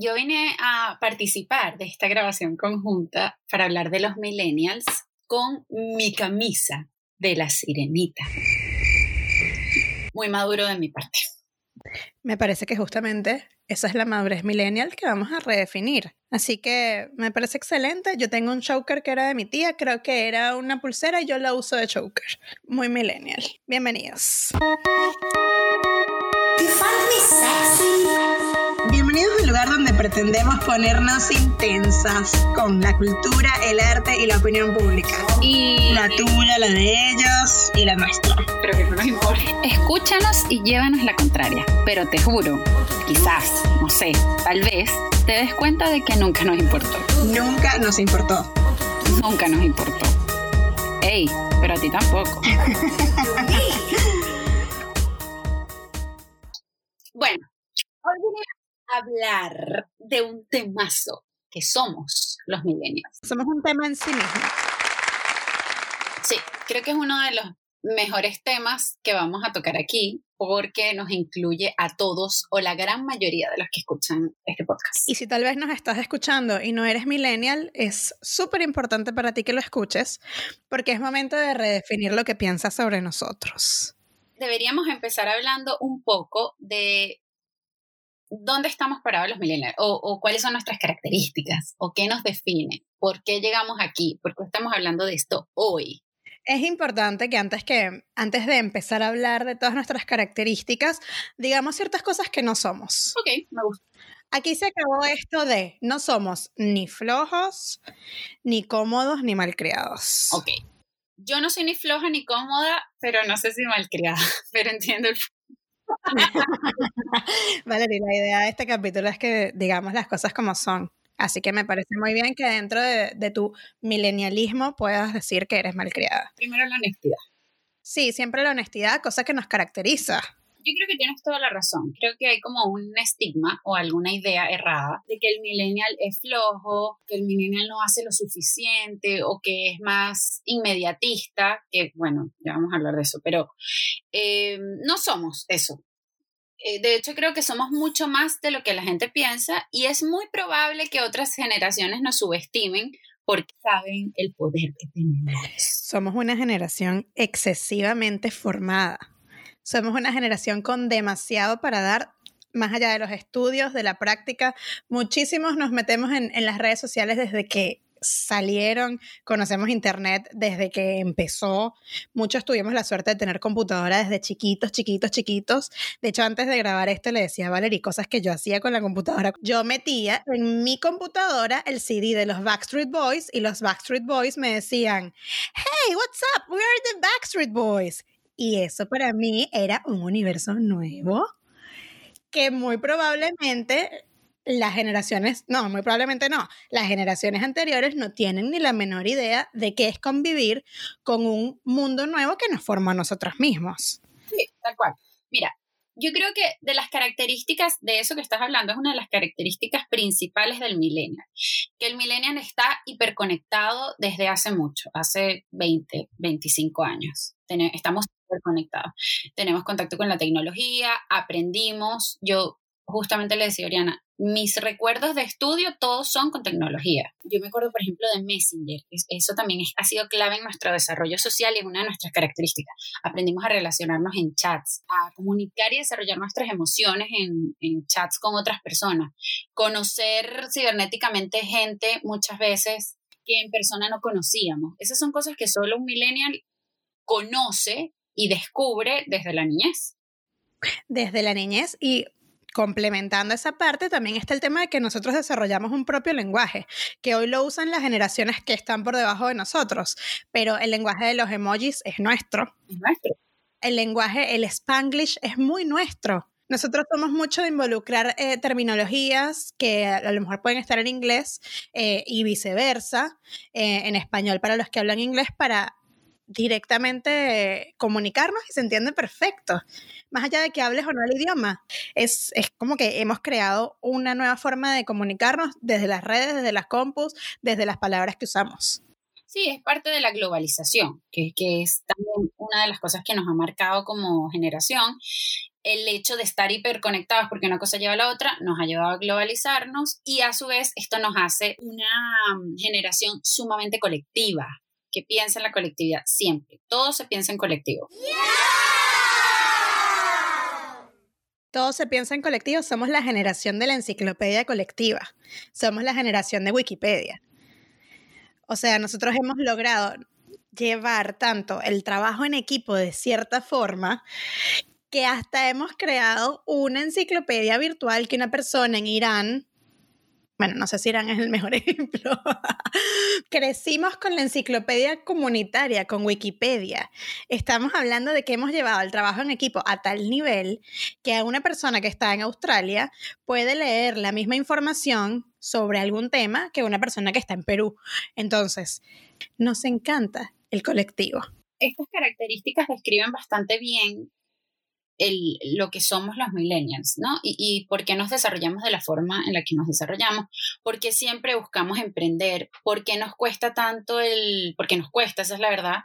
yo vine a participar de esta grabación conjunta para hablar de los millennials con mi camisa de la sirenita. Muy maduro de mi parte. Me parece que justamente esa es la madurez millennial que vamos a redefinir. Así que me parece excelente. Yo tengo un choker que era de mi tía, creo que era una pulsera y yo la uso de choker. Muy millennial. Bienvenidos. Bienvenidos al lugar donde pretendemos ponernos intensas con la cultura, el arte y la opinión pública. Y La tuya, la de ellos y la nuestra. pero que no nos importa. Escúchanos y llévanos la contraria. Pero te juro, quizás, no sé, tal vez, te des cuenta de que nunca nos importó. Nunca nos importó. Nunca nos importó. Ey, pero a ti tampoco. bueno, hoy hablar de un temazo que somos los millennials. Somos un tema en sí mismo. Sí, creo que es uno de los mejores temas que vamos a tocar aquí porque nos incluye a todos o la gran mayoría de los que escuchan este podcast. Y si tal vez nos estás escuchando y no eres millennial, es súper importante para ti que lo escuches porque es momento de redefinir lo que piensas sobre nosotros. Deberíamos empezar hablando un poco de dónde estamos parados los millennials o, o cuáles son nuestras características o qué nos define, por qué llegamos aquí, por qué estamos hablando de esto hoy. Es importante que antes, que antes de empezar a hablar de todas nuestras características, digamos ciertas cosas que no somos. Ok, me gusta. Aquí se acabó esto de no somos ni flojos, ni cómodos, ni malcriados. Ok. Yo no soy ni floja ni cómoda, pero no sé si malcriada, pero entiendo el Valeria, la idea de este capítulo es que digamos las cosas como son. Así que me parece muy bien que dentro de, de tu milenialismo puedas decir que eres malcriada. primero la honestidad. Sí, siempre la honestidad, cosa que nos caracteriza. Yo creo que tienes toda la razón. Creo que hay como un estigma o alguna idea errada de que el millennial es flojo, que el millennial no hace lo suficiente o que es más inmediatista, que bueno, ya vamos a hablar de eso, pero eh, no somos eso. Eh, de hecho, creo que somos mucho más de lo que la gente piensa y es muy probable que otras generaciones nos subestimen porque saben el poder que tenemos. Somos una generación excesivamente formada. Somos una generación con demasiado para dar, más allá de los estudios, de la práctica. Muchísimos nos metemos en, en las redes sociales desde que salieron, conocemos Internet desde que empezó. Muchos tuvimos la suerte de tener computadora desde chiquitos, chiquitos, chiquitos. De hecho, antes de grabar esto le decía a Valerie cosas que yo hacía con la computadora. Yo metía en mi computadora el CD de los Backstreet Boys y los Backstreet Boys me decían, hey, what's up? We are the Backstreet Boys. Y eso para mí era un universo nuevo que muy probablemente las generaciones, no, muy probablemente no, las generaciones anteriores no tienen ni la menor idea de qué es convivir con un mundo nuevo que nos forma a nosotros mismos. Sí, tal cual. Mira, yo creo que de las características de eso que estás hablando es una de las características principales del millennial, que el millennial está hiperconectado desde hace mucho, hace 20, 25 años. Estamos hiperconectados. Tenemos contacto con la tecnología, aprendimos. Yo justamente le decía Oriana, mis recuerdos de estudio todos son con tecnología. Yo me acuerdo, por ejemplo, de Messenger. Es- Eso también ha sido clave en nuestro desarrollo social y es una de nuestras características. Aprendimos a relacionarnos en chats, a comunicar y desarrollar nuestras emociones en, en chats con otras personas. Conocer cibernéticamente gente muchas veces que en persona no conocíamos. Esas son cosas que solo un millennial conoce y descubre desde la niñez. Desde la niñez y complementando esa parte, también está el tema de que nosotros desarrollamos un propio lenguaje, que hoy lo usan las generaciones que están por debajo de nosotros, pero el lenguaje de los emojis es nuestro. Es nuestro. El lenguaje, el spanglish es muy nuestro. Nosotros somos mucho de involucrar eh, terminologías que a lo mejor pueden estar en inglés eh, y viceversa, eh, en español para los que hablan inglés, para directamente comunicarnos y se entiende perfecto. Más allá de que hables o no el idioma, es, es como que hemos creado una nueva forma de comunicarnos desde las redes, desde las compus, desde las palabras que usamos. Sí, es parte de la globalización, que, que es también una de las cosas que nos ha marcado como generación. el hecho de estar hiperconectados, porque una cosa lleva a la otra, nos ha llevado a globalizarnos y a su vez esto nos hace una mm, generación sumamente colectiva, que piensa en la colectividad siempre. Todo se piensa en colectivo. Todo se piensa en colectivo. Somos la generación de la enciclopedia colectiva. Somos la generación de Wikipedia. O sea, nosotros hemos logrado llevar tanto el trabajo en equipo de cierta forma que hasta hemos creado una enciclopedia virtual que una persona en Irán, bueno, no sé si Irán es el mejor ejemplo, crecimos con la enciclopedia comunitaria, con Wikipedia. Estamos hablando de que hemos llevado el trabajo en equipo a tal nivel que una persona que está en Australia puede leer la misma información sobre algún tema que una persona que está en Perú. Entonces, nos encanta el colectivo. Estas características describen bastante bien el, lo que somos los millennials, ¿no? Y, y por qué nos desarrollamos de la forma en la que nos desarrollamos, por qué siempre buscamos emprender, por qué nos cuesta tanto el, porque nos cuesta, esa es la verdad,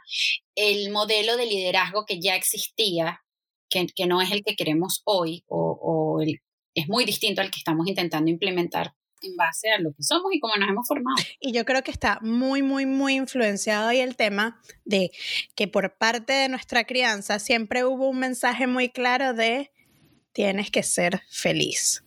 el modelo de liderazgo que ya existía, que, que no es el que queremos hoy, o, o es muy distinto al que estamos intentando implementar en base a lo que somos y cómo nos hemos formado. Y yo creo que está muy, muy, muy influenciado ahí el tema de que por parte de nuestra crianza siempre hubo un mensaje muy claro de tienes que ser feliz.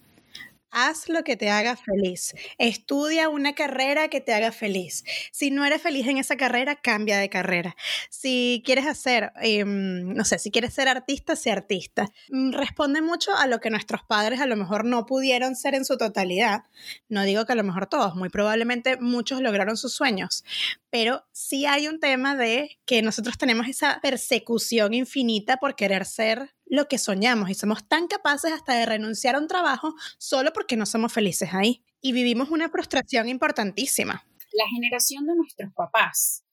Haz lo que te haga feliz. Estudia una carrera que te haga feliz. Si no eres feliz en esa carrera, cambia de carrera. Si quieres hacer, em, no sé, si quieres ser artista, sé artista. Mm, responde mucho a lo que nuestros padres a lo mejor no pudieron ser en su totalidad. No digo que a lo mejor todos, muy probablemente muchos lograron sus sueños, pero sí hay un tema de que nosotros tenemos esa persecución infinita por querer ser lo que soñamos y somos tan capaces hasta de renunciar a un trabajo solo porque no somos felices ahí. Y vivimos una frustración importantísima. La generación de nuestros papás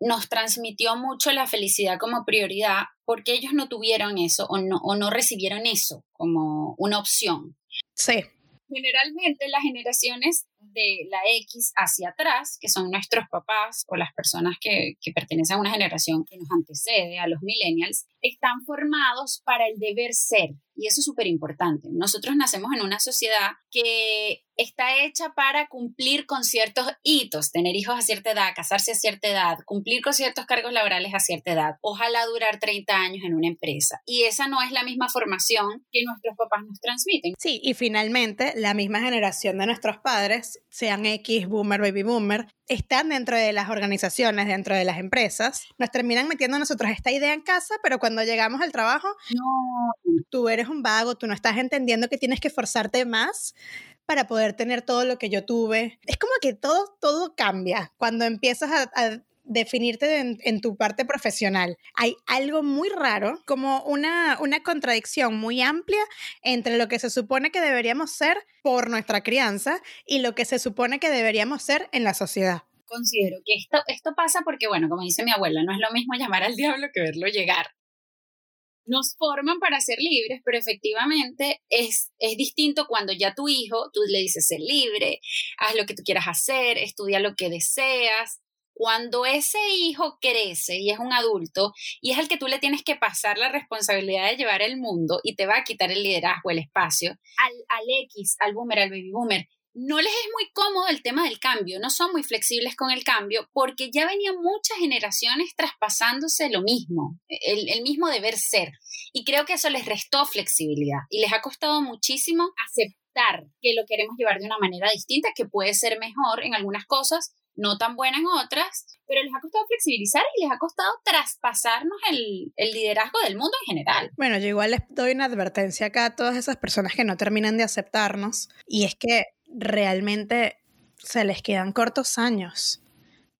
nos transmitió mucho la felicidad como prioridad porque ellos no tuvieron eso o no, o no recibieron eso como una opción. Sí. Generalmente las generaciones de la X hacia atrás, que son nuestros papás o las personas que, que pertenecen a una generación que nos antecede, a los millennials, están formados para el deber ser. Y eso es súper importante. Nosotros nacemos en una sociedad que está hecha para cumplir con ciertos hitos, tener hijos a cierta edad, casarse a cierta edad, cumplir con ciertos cargos laborales a cierta edad, ojalá durar 30 años en una empresa. Y esa no es la misma formación que nuestros papás nos transmiten. Sí, y finalmente la misma generación de nuestros padres, sean X, boomer, baby boomer, están dentro de las organizaciones, dentro de las empresas, nos terminan metiendo a nosotros esta idea en casa, pero cuando llegamos al trabajo, no, tú eres un vago, tú no estás entendiendo que tienes que esforzarte más para poder tener todo lo que yo tuve. Es como que todo, todo cambia cuando empiezas a, a definirte en, tu parte profesional. Hay algo muy raro, como una, una contradicción muy amplia entre lo que se supone que deberíamos ser por nuestra crianza y lo que se supone que deberíamos ser en la sociedad. Considero que esto, esto pasa porque, bueno, como dice mi abuela, no es lo mismo llamar al diablo que verlo llegar nos forman para ser libres, pero efectivamente es, es distinto cuando ya tu hijo, tú le dices ser libre, haz lo que tú quieras hacer, estudia lo que deseas. Cuando ese hijo crece y es un adulto y es al que tú le tienes que pasar la responsabilidad de llevar el mundo y te va a quitar el liderazgo, el espacio, al, al X, al boomer, al baby boomer, no les es muy cómodo el tema del cambio, no son muy flexibles con el cambio porque ya venían muchas generaciones traspasándose lo mismo, el, el, mismo deber ser. Y creo que eso les restó flexibilidad y les ha costado muchísimo aceptar que lo queremos llevar de una manera distinta, que puede ser mejor en algunas cosas, no tan buena en otras, pero les ha costado flexibilizar y les ha costado traspasarnos el, el, liderazgo del mundo en general. Bueno, yo igual les doy una advertencia acá a todas esas personas que no terminan de aceptarnos, y es que realmente se les quedan cortos años.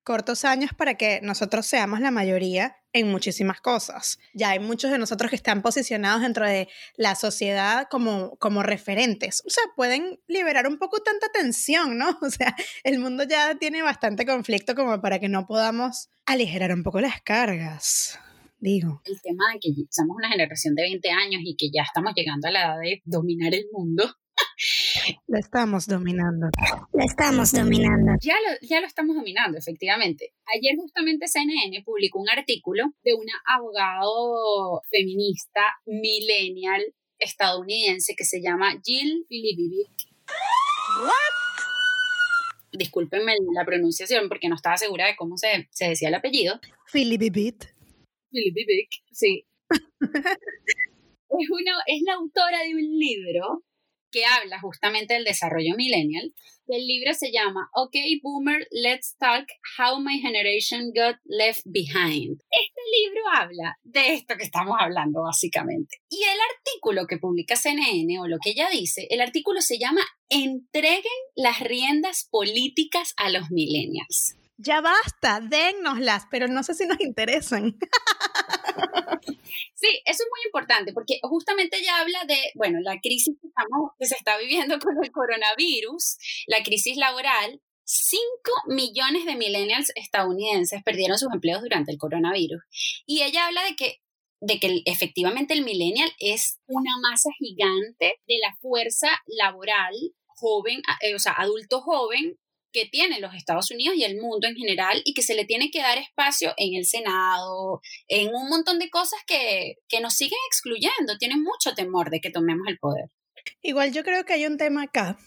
Cortos años para que nosotros seamos la mayoría en muchísimas cosas. Ya hay muchos de nosotros que están posicionados dentro de la sociedad como, como referentes. O sea, pueden liberar un poco tanta tensión, ¿no? O sea, el mundo ya tiene bastante conflicto como para que no podamos aligerar un poco las cargas digo. El tema de que somos una generación de 20 años y que ya estamos llegando a la edad de dominar el mundo, lo estamos dominando. Lo estamos dominando. Ya lo, ya lo estamos dominando, efectivamente. Ayer justamente CNN publicó un artículo de una abogado feminista, millennial, estadounidense que se llama Jill Filibibic. Discúlpenme la pronunciación porque no estaba segura de cómo se, se decía el apellido. Filibibit. Filibibic, sí. es, uno, es la autora de un libro que habla justamente del desarrollo millennial. El libro se llama OK Boomer, Let's Talk How My Generation Got Left Behind. Este libro habla de esto que estamos hablando básicamente. Y el artículo que publica CNN o lo que ella dice, el artículo se llama Entreguen las riendas políticas a los millennials. Ya basta, dennoslas, pero no sé si nos interesan. Sí, eso es muy importante porque justamente ella habla de, bueno, la crisis que, estamos, que se está viviendo con el coronavirus, la crisis laboral. 5 millones de millennials estadounidenses perdieron sus empleos durante el coronavirus. Y ella habla de que de que efectivamente el millennial es una masa gigante de la fuerza laboral joven, eh, o sea, adulto joven que tienen los Estados Unidos y el mundo en general y que se le tiene que dar espacio en el Senado, en un montón de cosas que, que nos siguen excluyendo. Tienen mucho temor de que tomemos el poder. Igual yo creo que hay un tema acá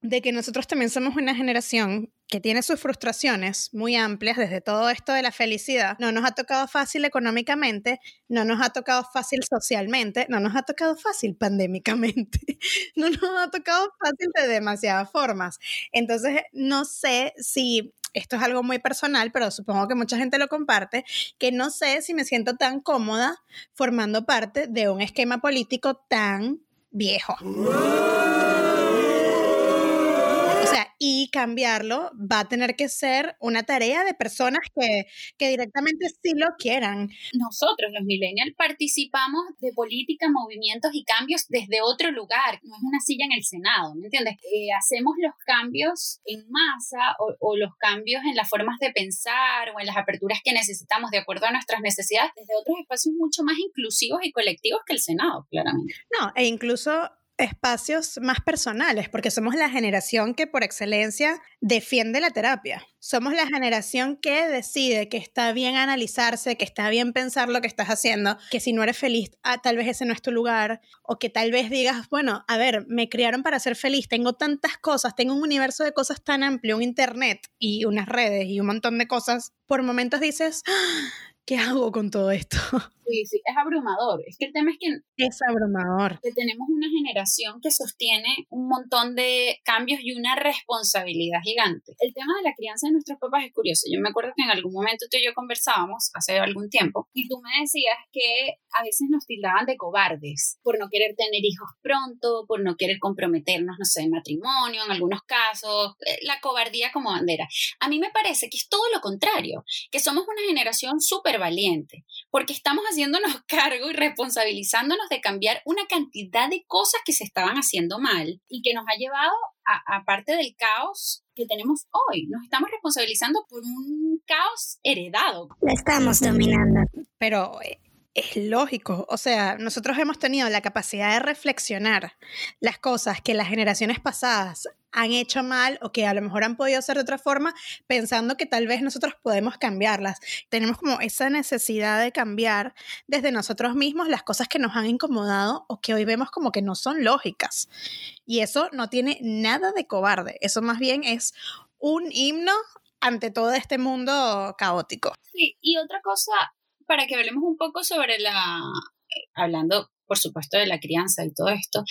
de que nosotros también somos una generación que tiene sus frustraciones muy amplias desde todo esto de la felicidad. No nos ha tocado fácil económicamente, no nos ha tocado fácil socialmente, no nos ha tocado fácil pandémicamente, no nos ha tocado fácil de demasiadas formas. Entonces, no sé si esto es algo muy personal, pero supongo que mucha gente lo comparte, que no sé si me siento tan cómoda formando parte de un esquema político tan viejo y cambiarlo va a tener que ser una tarea de personas que, que directamente sí lo quieran. Nosotros, los millennials, participamos de política, movimientos y cambios desde otro lugar, no es una silla en el Senado, ¿me entiendes? Eh, hacemos los cambios en masa o, o los cambios en las formas de pensar o en las aperturas que necesitamos de acuerdo a nuestras necesidades desde otros espacios mucho más inclusivos y colectivos que el Senado, claramente. No, e incluso espacios más personales, porque somos la generación que por excelencia defiende la terapia. Somos la generación que decide que está bien analizarse, que está bien pensar lo que estás haciendo, que si no eres feliz, ah, tal vez ese no es tu lugar, o que tal vez digas, bueno, a ver, me criaron para ser feliz, tengo tantas cosas, tengo un universo de cosas tan amplio, un internet y unas redes y un montón de cosas. Por momentos dices, ¡Ah! ¿qué hago con todo esto? Sí, sí, es abrumador. Es que el tema es que... Es abrumador. Que tenemos una generación que sostiene un montón de cambios y una responsabilidad gigante. El tema de la crianza de nuestros papás es curioso. Yo me acuerdo que en algún momento tú y yo conversábamos hace algún tiempo y tú me decías que a veces nos tildaban de cobardes por no querer tener hijos pronto, por no querer comprometernos, no sé, en matrimonio, en algunos casos, eh, la cobardía como bandera. A mí me parece que es todo lo contrario, que somos una generación súper valiente, porque estamos haciéndonos cargo y responsabilizándonos de cambiar una cantidad de cosas que se estaban haciendo mal y que nos ha llevado a, parte del caos que tenemos hoy. Nos estamos responsabilizando por un caos heredado. Lo estamos dominando. Pero eh, es lógico. O sea, nosotros hemos tenido la capacidad de reflexionar las cosas que las generaciones pasadas han hecho mal o que a lo mejor han podido hacer de otra forma, pensando que tal vez nosotros podemos cambiarlas. Tenemos como esa necesidad de cambiar desde nosotros mismos las cosas que nos han incomodado o que hoy vemos como que no son lógicas. Y eso no tiene nada de cobarde. Eso más bien es un himno ante todo este mundo caótico. Sí, y otra cosa para que hablemos un poco sobre la, hablando por supuesto de la crianza y todo esto,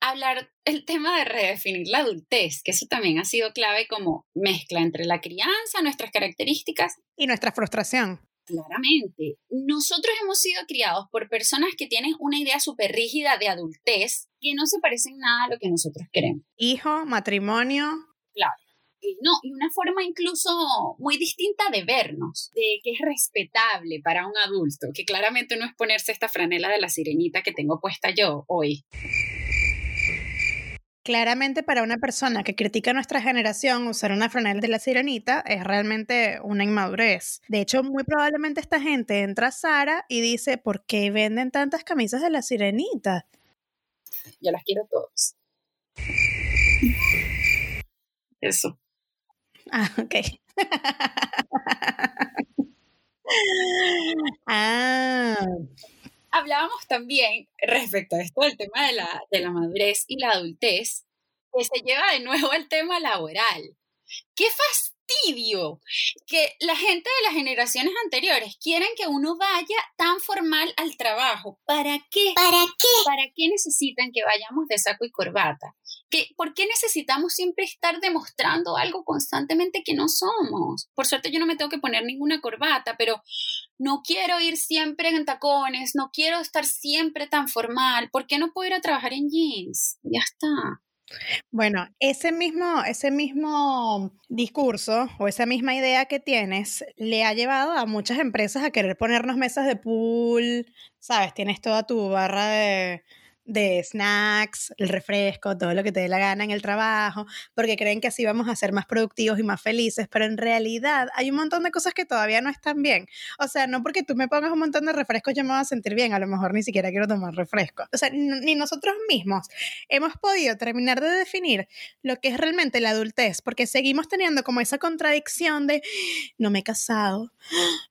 hablar el tema de redefinir la adultez, que eso también ha sido clave como mezcla entre la crianza, nuestras características y nuestra frustración. Claramente, nosotros hemos sido criados por personas que tienen una idea súper rígida de adultez que no se parecen nada a lo que nosotros queremos. Hijo, matrimonio. Claro no, y una forma incluso muy distinta de vernos, de que es respetable para un adulto, que claramente no es ponerse esta franela de la sirenita que tengo puesta yo hoy. Claramente para una persona que critica a nuestra generación usar una franela de la sirenita es realmente una inmadurez. De hecho, muy probablemente esta gente entra a Sara y dice, ¿por qué venden tantas camisas de la sirenita? Yo las quiero todas. Eso. Ah, ok. ah. hablábamos también respecto a esto del tema de la, de la madurez y la adultez, que se lleva de nuevo al tema laboral. ¡Qué fastidio! Que la gente de las generaciones anteriores quieren que uno vaya tan formal al trabajo. ¿Para qué? ¿Para qué? ¿Para qué necesitan que vayamos de saco y corbata? ¿Qué, ¿Por qué necesitamos siempre estar demostrando algo constantemente que no somos? Por suerte yo no me tengo que poner ninguna corbata, pero no quiero ir siempre en tacones, no quiero estar siempre tan formal. ¿Por qué no puedo ir a trabajar en jeans? Ya está. Bueno, ese mismo, ese mismo discurso o esa misma idea que tienes le ha llevado a muchas empresas a querer ponernos mesas de pool, ¿sabes? Tienes toda tu barra de, de snacks, el refresco, todo lo que te dé la gana en el trabajo, porque creen que así vamos a ser más productivos y más felices, pero en realidad hay un montón de cosas que todavía no están bien. O sea, no porque tú me pongas un montón de refrescos yo me voy a sentir bien, a lo mejor ni siquiera quiero tomar refresco. O sea, ni nosotros mismos hemos podido terminar de definir lo que es realmente la adultez, porque seguimos teniendo como esa contradicción de no me he casado,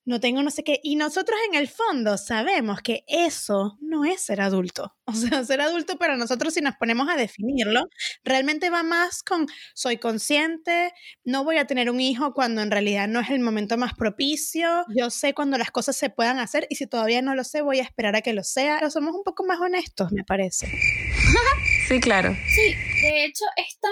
no tengo no sé qué, y nosotros en el fondo sabemos que eso no es ser adulto. O sea, ser adulto para nosotros, si nos ponemos a definirlo, realmente va más con soy consciente, no voy a tener un hijo cuando en realidad no es el momento más propicio, yo sé cuando las cosas se puedan hacer y si todavía no lo sé, voy a esperar a que lo sea. Pero somos un poco más honestos, me parece. Sí, claro. Sí, de hecho, esta,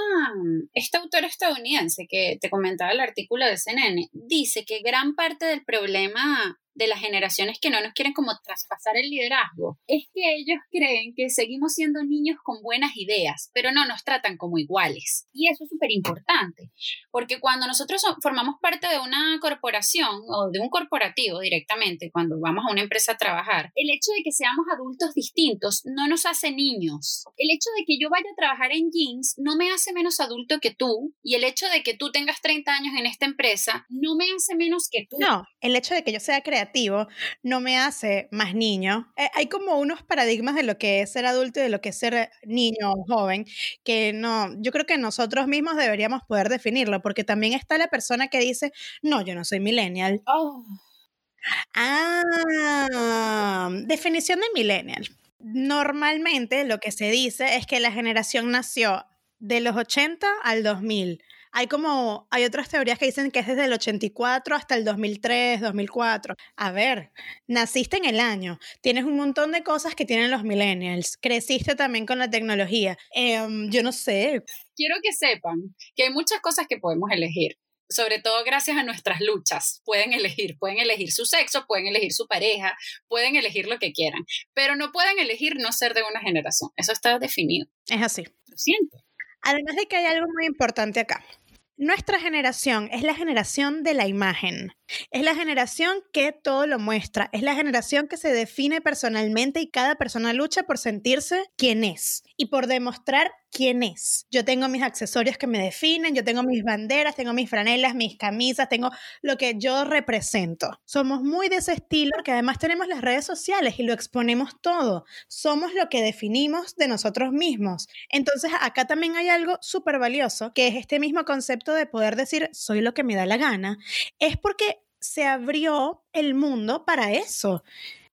esta autora estadounidense que te comentaba el artículo de CNN dice que gran parte del problema de las generaciones que no nos quieren como traspasar el liderazgo es que ellos creen que seguimos siendo niños con buenas ideas, pero no nos tratan como iguales. Y eso es súper importante, porque cuando nosotros formamos parte de una corporación o de un corporativo directamente, cuando vamos a una empresa a trabajar, el hecho de que seamos adultos distintos no nos hace niños. El hecho de que yo vaya a trabajar en jeans no me hace menos adulto que tú, y el hecho de que tú tengas 30 años en esta empresa no me hace menos que tú. No, el hecho de que yo sea creativo no me hace más niño. Eh, hay como unos paradigmas de lo que es ser adulto y de lo que es ser niño o joven, que no, yo creo que nosotros mismos deberíamos poder definirlo, porque también está la persona que dice, no, yo no soy millennial. Oh. Ah, definición de millennial. Normalmente lo que se dice es que la generación nació de los 80 al 2000 hay como, hay otras teorías que dicen que es desde el 84 hasta el 2003, 2004. A ver, naciste en el año, tienes un montón de cosas que tienen los millennials, creciste también con la tecnología. Em, yo no sé. Quiero que sepan que hay muchas cosas que podemos elegir sobre todo gracias a nuestras luchas, pueden elegir, pueden elegir su sexo, pueden elegir su pareja, pueden elegir lo que quieran, pero no pueden elegir no ser de una generación. Eso está definido. Es así. Lo siento. Además de que hay algo muy importante acá. Nuestra generación es la generación de la imagen. Es la generación que todo lo muestra. Es la generación que se define personalmente y cada persona lucha por sentirse quien es y por demostrar quién es. Yo tengo mis accesorios que me definen, yo tengo mis banderas, tengo mis franelas, mis camisas, tengo lo que yo represento. Somos muy de ese estilo porque además tenemos las redes sociales y lo exponemos todo. Somos lo que definimos de nosotros mismos. Entonces acá también hay algo súper valioso que es este mismo concepto de poder decir soy lo que me da la gana. Es porque se abrió el mundo para eso.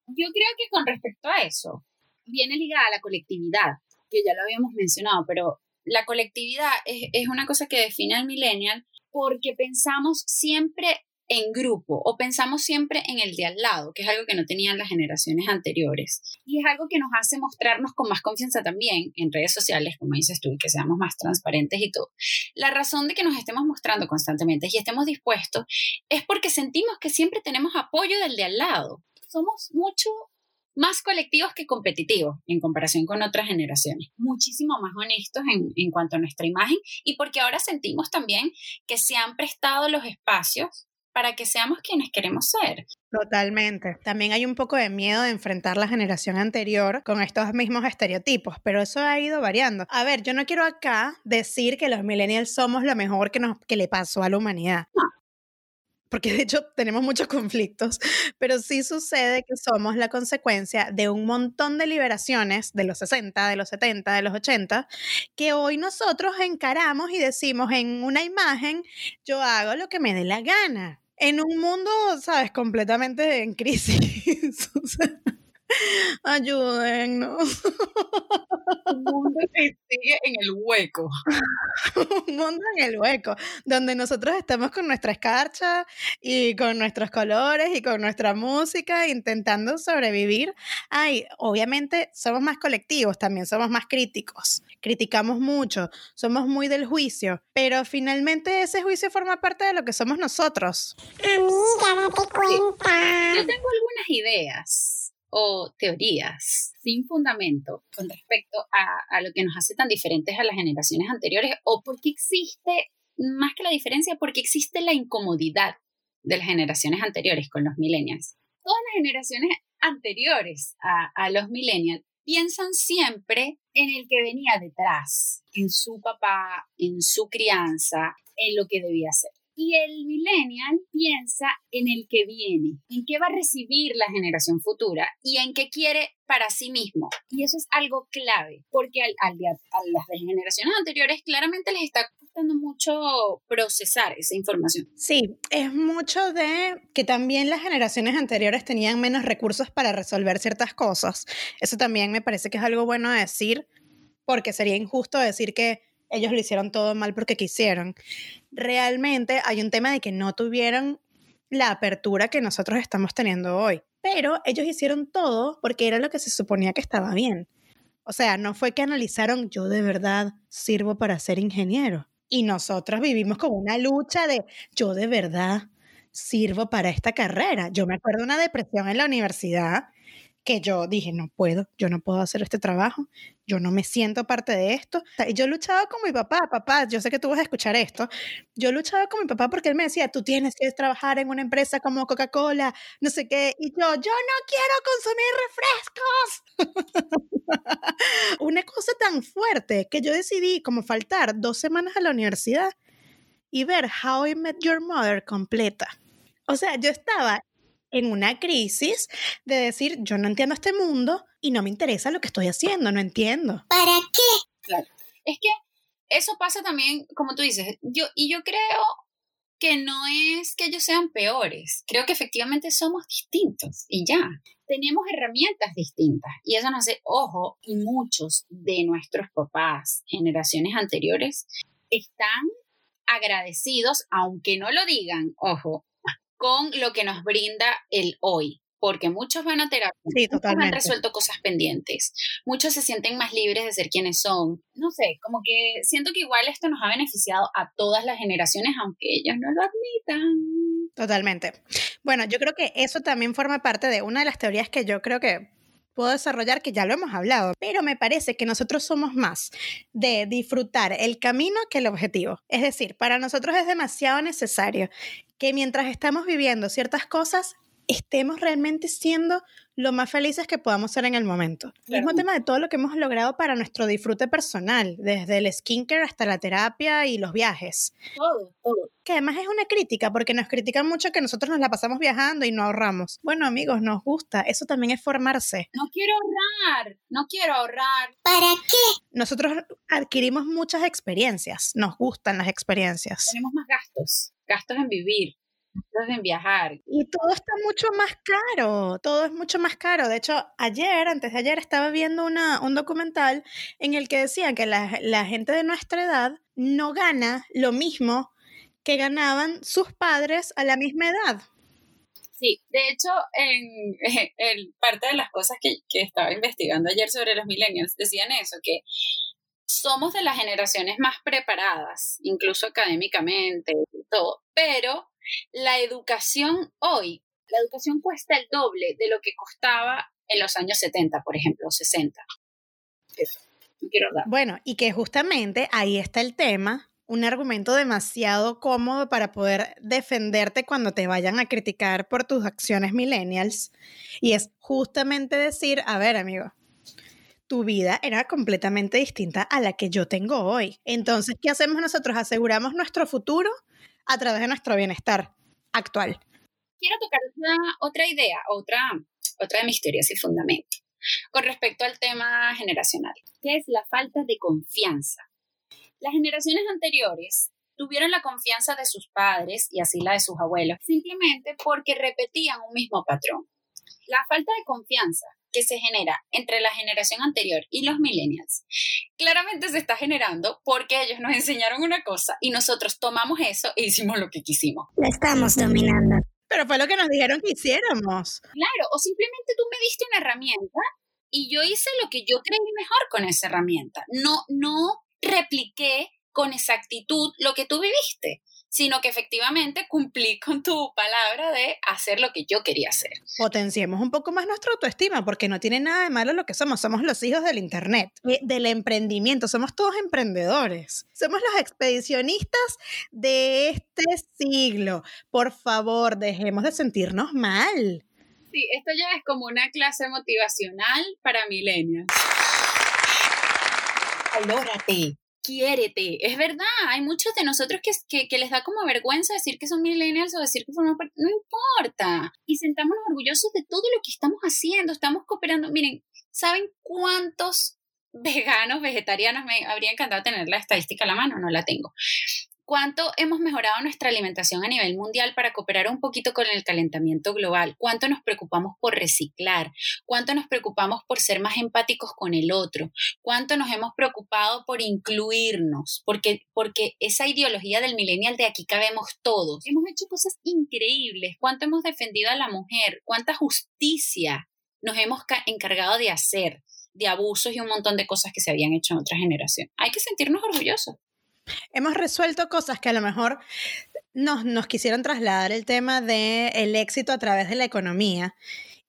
Yo creo que con respecto a eso, viene ligada a la colectividad que ya lo habíamos mencionado, pero la colectividad es, es una cosa que define al millennial porque pensamos siempre en grupo o pensamos siempre en el de al lado, que es algo que no tenían las generaciones anteriores. Y es algo que nos hace mostrarnos con más confianza también en redes sociales, como dices tú, y que seamos más transparentes y todo. La razón de que nos estemos mostrando constantemente y estemos dispuestos es porque sentimos que siempre tenemos apoyo del de al lado. Somos mucho más colectivos que competitivos en comparación con otras generaciones, muchísimo más honestos en, en, cuanto a nuestra imagen y porque ahora sentimos también que se han prestado los espacios para que seamos quienes queremos ser. Totalmente. También hay un poco de miedo de enfrentar la generación anterior con estos mismos estereotipos, pero eso ha ido variando. A ver, yo no quiero acá decir que los millennials somos lo mejor que, nos, que le pasó a la humanidad. No porque de hecho tenemos muchos conflictos, pero sí sucede que somos la consecuencia de un montón de liberaciones de los 60, de los 70, de los 80, que hoy nosotros encaramos y decimos en una imagen, yo hago lo que me dé la gana. En un mundo, sabes, completamente en crisis. Ayúdennos. Un mundo que sigue en el hueco. Un mundo en el hueco, donde nosotros estamos con nuestra escarcha y con nuestros colores y con nuestra música intentando sobrevivir. Ay, obviamente somos más colectivos, también somos más críticos. Criticamos mucho, somos muy del juicio, pero finalmente ese juicio forma parte de lo que somos nosotros. Amiga, date cuenta. Yo tengo algunas ideas o teorías sin fundamento con respecto a, a lo que nos hace tan diferentes a las generaciones anteriores o porque existe, más que la diferencia, porque existe la incomodidad de las generaciones anteriores con los millennials. Todas las generaciones anteriores a, a los millennials piensan siempre en el que venía detrás, en su papá, en su crianza, en lo que debía ser. Y el millennial piensa en el que viene, en qué va a recibir la generación futura y en qué quiere para sí mismo. Y eso es algo clave, porque al, al a las generaciones anteriores claramente les está costando mucho procesar esa información. Sí, es mucho de que también las generaciones anteriores tenían menos recursos para resolver ciertas cosas. Eso también me parece que es algo bueno de decir, porque sería injusto decir que ellos lo hicieron todo mal porque quisieron. Realmente hay un tema de que no tuvieron la apertura que nosotros estamos teniendo hoy, pero ellos hicieron todo porque era lo que se suponía que estaba bien. O sea, no fue que analizaron, yo de verdad sirvo para ser ingeniero. Y nosotros vivimos con una lucha de, yo de verdad sirvo para esta carrera. Yo me acuerdo de una depresión en la universidad que yo dije, no puedo, yo no puedo hacer este trabajo, yo no me siento parte de esto. Y yo luchaba con mi papá, papá, yo sé que tú vas a escuchar esto, yo luchaba con mi papá porque él me decía, tú tienes que trabajar en una empresa como Coca-Cola, no sé qué, y yo, yo no quiero consumir refrescos. una cosa tan fuerte que yo decidí como faltar dos semanas a la universidad y ver How I Met Your Mother completa. O sea, yo estaba en una crisis de decir, yo no entiendo este mundo y no me interesa lo que estoy haciendo, no entiendo. ¿Para qué? Es que eso pasa también, como tú dices, yo, y yo creo que no es que ellos sean peores, creo que efectivamente somos distintos y ya. Tenemos herramientas distintas y eso nos hace, ojo, y muchos de nuestros papás, generaciones anteriores, están agradecidos, aunque no lo digan, ojo, con lo que nos brinda el hoy. Porque muchos van a terapia, Sí, muchos han resuelto cosas pendientes, muchos se sienten más libres de ser quienes son. No sé, como que siento que igual esto nos ha beneficiado a todas las generaciones, aunque ellos no lo admitan. Totalmente. Bueno, yo creo que eso también forma parte de una de las teorías que yo creo que puedo desarrollar, que ya lo hemos hablado, pero me parece que nosotros somos más de disfrutar el camino que el objetivo. Es decir, para nosotros es demasiado necesario que mientras estamos viviendo ciertas cosas, estemos realmente siendo lo más felices que podamos ser en el momento. Claro. Mismo tema de todo lo que hemos logrado para nuestro disfrute personal, desde el skincare hasta la terapia y los viajes Todo, todo. que además es una crítica, porque nos critican mucho que nosotros nos la pasamos viajando y no ahorramos. Bueno, amigos, nos gusta, eso también es formarse. No quiero ahorrar, no quiero ahorrar. ¿Para qué? Nosotros adquirimos muchas experiencias, nos gustan las experiencias. Tenemos más gastos, gastos en vivir, en viajar. Y todo está mucho más caro, todo es mucho más caro. De hecho, ayer, antes de ayer, estaba viendo una, un documental en el que decían que la, la gente de nuestra edad no gana lo mismo que ganaban sus padres a la misma edad. Sí, de hecho, en, en parte de las cosas que, que estaba investigando ayer sobre los millennials decían eso, que somos de las generaciones más preparadas, incluso académicamente todo, pero la educación hoy, la educación cuesta el doble de lo que costaba en los años 70, por ejemplo, 60. Eso, no quiero dar. Bueno, y que justamente ahí está el tema, un argumento demasiado cómodo para poder defenderte cuando te vayan a criticar por tus acciones millennials. Y es justamente decir, a ver, amigo, tu vida era completamente distinta a la que yo tengo hoy. Entonces, ¿qué hacemos nosotros? Aseguramos nuestro futuro a través de nuestro bienestar actual. quiero tocar una, otra idea, otra, otra de mis teorías y fundamentos con respecto al tema generacional, que es la falta de confianza. Las generaciones anteriores tuvieron la confianza de sus padres y así la de sus abuelos, simplemente porque repetían un mismo patrón. La falta de confianza que se genera entre la generación anterior y los millennials, claramente se está generando porque ellos nos enseñaron una cosa y nosotros tomamos eso e hicimos lo que quisimos. Lo estamos dominando. Pero fue lo que nos dijeron que hiciéramos. Claro, o simplemente tú me diste una herramienta y yo hice lo que yo creí mejor con esa herramienta. No, no repliqué con exactitud lo que tú viviste, sino que efectivamente cumplí con tu palabra de hacer lo que yo quería hacer. Potenciemos un poco más nuestra autoestima, porque no tiene nada de malo lo que somos. Somos los hijos del Internet, eh, del emprendimiento. Somos todos emprendedores. Somos los expedicionistas de este siglo. Por favor, dejemos de sentirnos mal. Sí, esto ya es como una clase motivacional para millennials. Valórate, quiérete. Es verdad, hay muchos de nosotros que, que, les da como vergüenza decir que son millennials o decir que forman parte. No importa. Y sentámonos orgullosos de todo lo que estamos haciendo. Estamos cooperando. Miren, ¿saben cuántos veganos, vegetarianos? Me habría encantado tener la estadística a la mano, no la tengo cuánto hemos mejorado nuestra alimentación a nivel mundial para cooperar un poquito con el calentamiento global, cuánto nos preocupamos por reciclar, cuánto nos preocupamos por ser más empáticos con el otro, cuánto nos hemos preocupado por incluirnos, porque, porque esa ideología del millennial de aquí cabemos todos. Hemos hecho cosas increíbles, cuánto hemos defendido a la mujer, cuánta justicia nos hemos encargado de hacer de abusos y un montón de cosas que se habían hecho en otra generación. Hay que sentirnos orgullosos. Hemos resuelto cosas que a lo mejor nos, nos quisieron trasladar el tema del el éxito a través de la economía.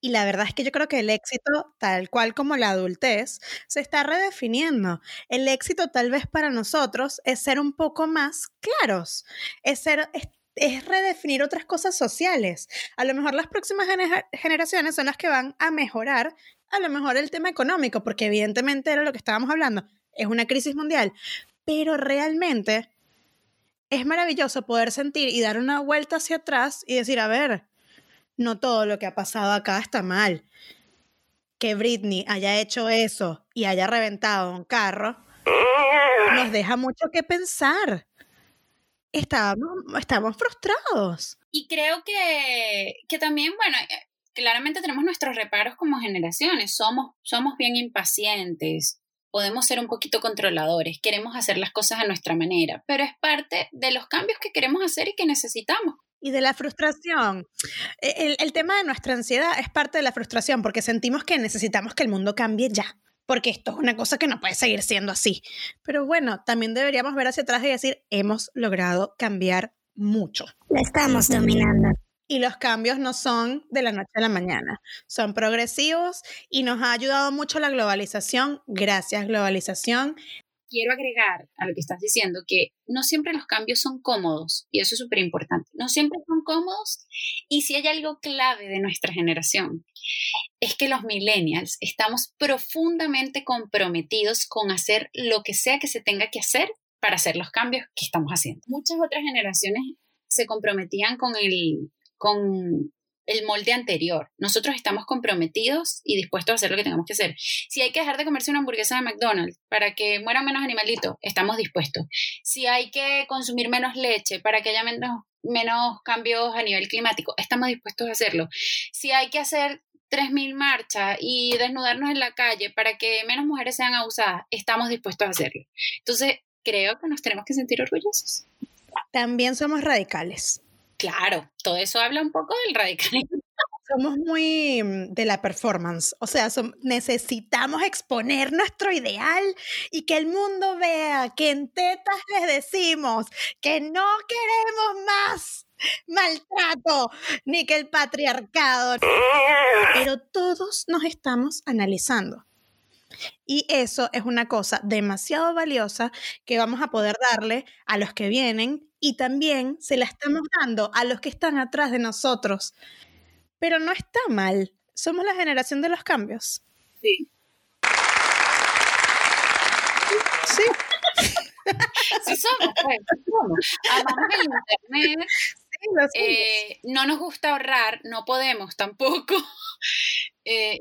Y la verdad es que yo creo que el éxito, tal cual como la adultez, se está redefiniendo. El éxito tal vez para nosotros es ser un poco más claros, es, ser, es, redefinir otras cosas sociales. A lo mejor las próximas generaciones son las que van a mejorar a lo mejor el tema económico, porque evidentemente era lo que estábamos hablando, es una crisis mundial, pero realmente es maravilloso poder sentir y dar una vuelta hacia atrás y decir, a ver, no todo lo que ha pasado acá está mal. Que Britney haya hecho eso y haya reventado un carro, nos deja mucho que pensar. Estamos, estamos frustrados. Y creo que, que también, bueno, eh, claramente tenemos nuestros reparos como generaciones. Somos, somos bien impacientes podemos ser un poquito controladores, queremos hacer las cosas a nuestra manera, pero es parte de los cambios que queremos hacer y que necesitamos. Y de la frustración. E, el, tema de nuestra ansiedad es parte de la frustración porque sentimos que necesitamos que el mundo cambie ya porque esto es una cosa que no puede seguir siendo así. Pero bueno, también deberíamos ver hacia atrás y decir, hemos logrado cambiar mucho. Lo estamos dominando. Y los cambios no son de la noche a la mañana, son progresivos y nos ha ayudado mucho la globalización. Gracias, globalización. Quiero agregar a lo que estás diciendo que no siempre los cambios son cómodos y eso es súper importante. No siempre son cómodos y si hay algo clave de nuestra generación es que los millennials estamos profundamente comprometidos con hacer lo que sea que se tenga que hacer para hacer los cambios que estamos haciendo. Muchas otras generaciones se comprometían con el con el molde anterior. Nosotros estamos comprometidos y dispuestos a hacer lo que tengamos que hacer. Si hay que dejar de comerse una hamburguesa de McDonald's para que mueran menos animalitos, estamos dispuestos. Si hay que consumir menos leche para que haya menos, menos cambios a nivel climático, estamos dispuestos a hacerlo. Si hay que hacer 3.000 marchas y desnudarnos en la calle para que menos mujeres sean abusadas, estamos dispuestos a hacerlo. Entonces, creo que nos tenemos que sentir orgullosos. También somos radicales. Claro, todo eso habla un poco del radicalismo. Somos muy mm, de la performance, o sea, necesitamos exponer nuestro ideal y que el mundo vea que en tetas les decimos que no queremos más maltrato ni que el patriarcado. Pero todos nos estamos analizando. Y eso es una cosa demasiado valiosa que vamos a poder darle a los que vienen y también se la estamos dando a los que están atrás de nosotros. Pero no está mal. Somos la generación de los cambios. Sí. Sí. sí somos, pues, somos. El internet. Sí, eh, no nos gusta ahorrar, no podemos tampoco. Eh,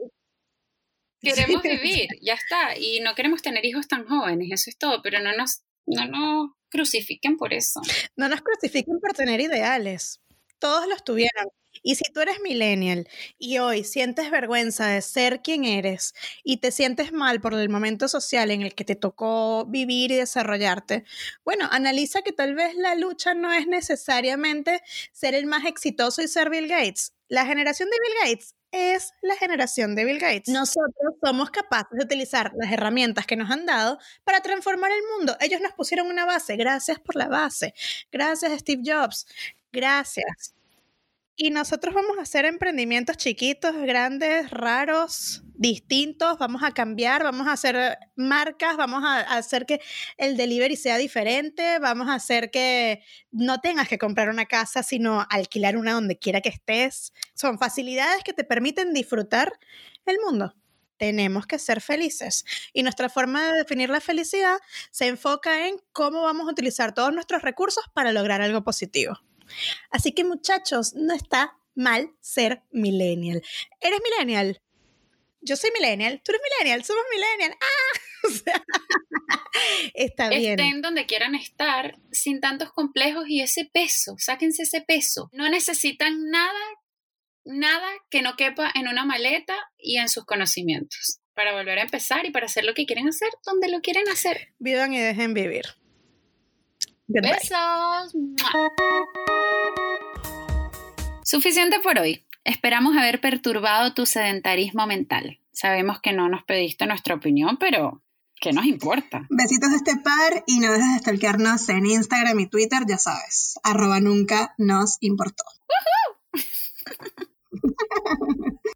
queremos vivir, ya está. Y no queremos tener hijos tan jóvenes, eso es todo, pero no nos, no nos crucifiquen por eso. No nos crucifiquen por tener ideales. todos los tuvieron. Y si tú eres millennial y hoy sientes vergüenza de ser quien eres y te sientes mal por el momento social en el que te tocó vivir y desarrollarte, bueno, analiza que tal vez la lucha no es necesariamente ser el más exitoso y ser Bill Gates. La generación de Bill Gates es la generación de Bill Gates. Nosotros somos capaces de utilizar las herramientas que nos han dado para transformar el mundo. Ellos nos pusieron una base. Gracias por la base. Gracias, Steve Jobs. Gracias. Y nosotros vamos a hacer emprendimientos chiquitos, grandes, raros, distintos, vamos a cambiar, vamos a hacer marcas, vamos a hacer que el delivery sea diferente, vamos a hacer que no tengas que comprar una casa, sino alquilar una donde quiera que estés. Son facilidades que te permiten disfrutar el mundo. Tenemos que ser felices. Y nuestra forma de definir la felicidad se enfoca en cómo vamos a utilizar todos nuestros recursos para lograr algo positivo. Así que muchachos, no está mal ser millennial. ¿Eres millennial? Yo soy millennial, tú eres millennial, somos millennial. ¡Ah! está bien. Estén donde quieran estar sin tantos complejos y ese peso, sáquense ese peso. No necesitan nada, nada que no quepa en una maleta y en sus conocimientos para volver a empezar y para hacer lo que quieren hacer donde lo quieren hacer. Vivan y dejen vivir. Besos. Suficiente por hoy. Esperamos haber perturbado tu sedentarismo mental. Sabemos que no nos pediste nuestra opinión, pero ¿qué nos importa? Besitos de este par y no dejes de stalkearnos en Instagram y Twitter, ya sabes. Arroba nunca nos importó.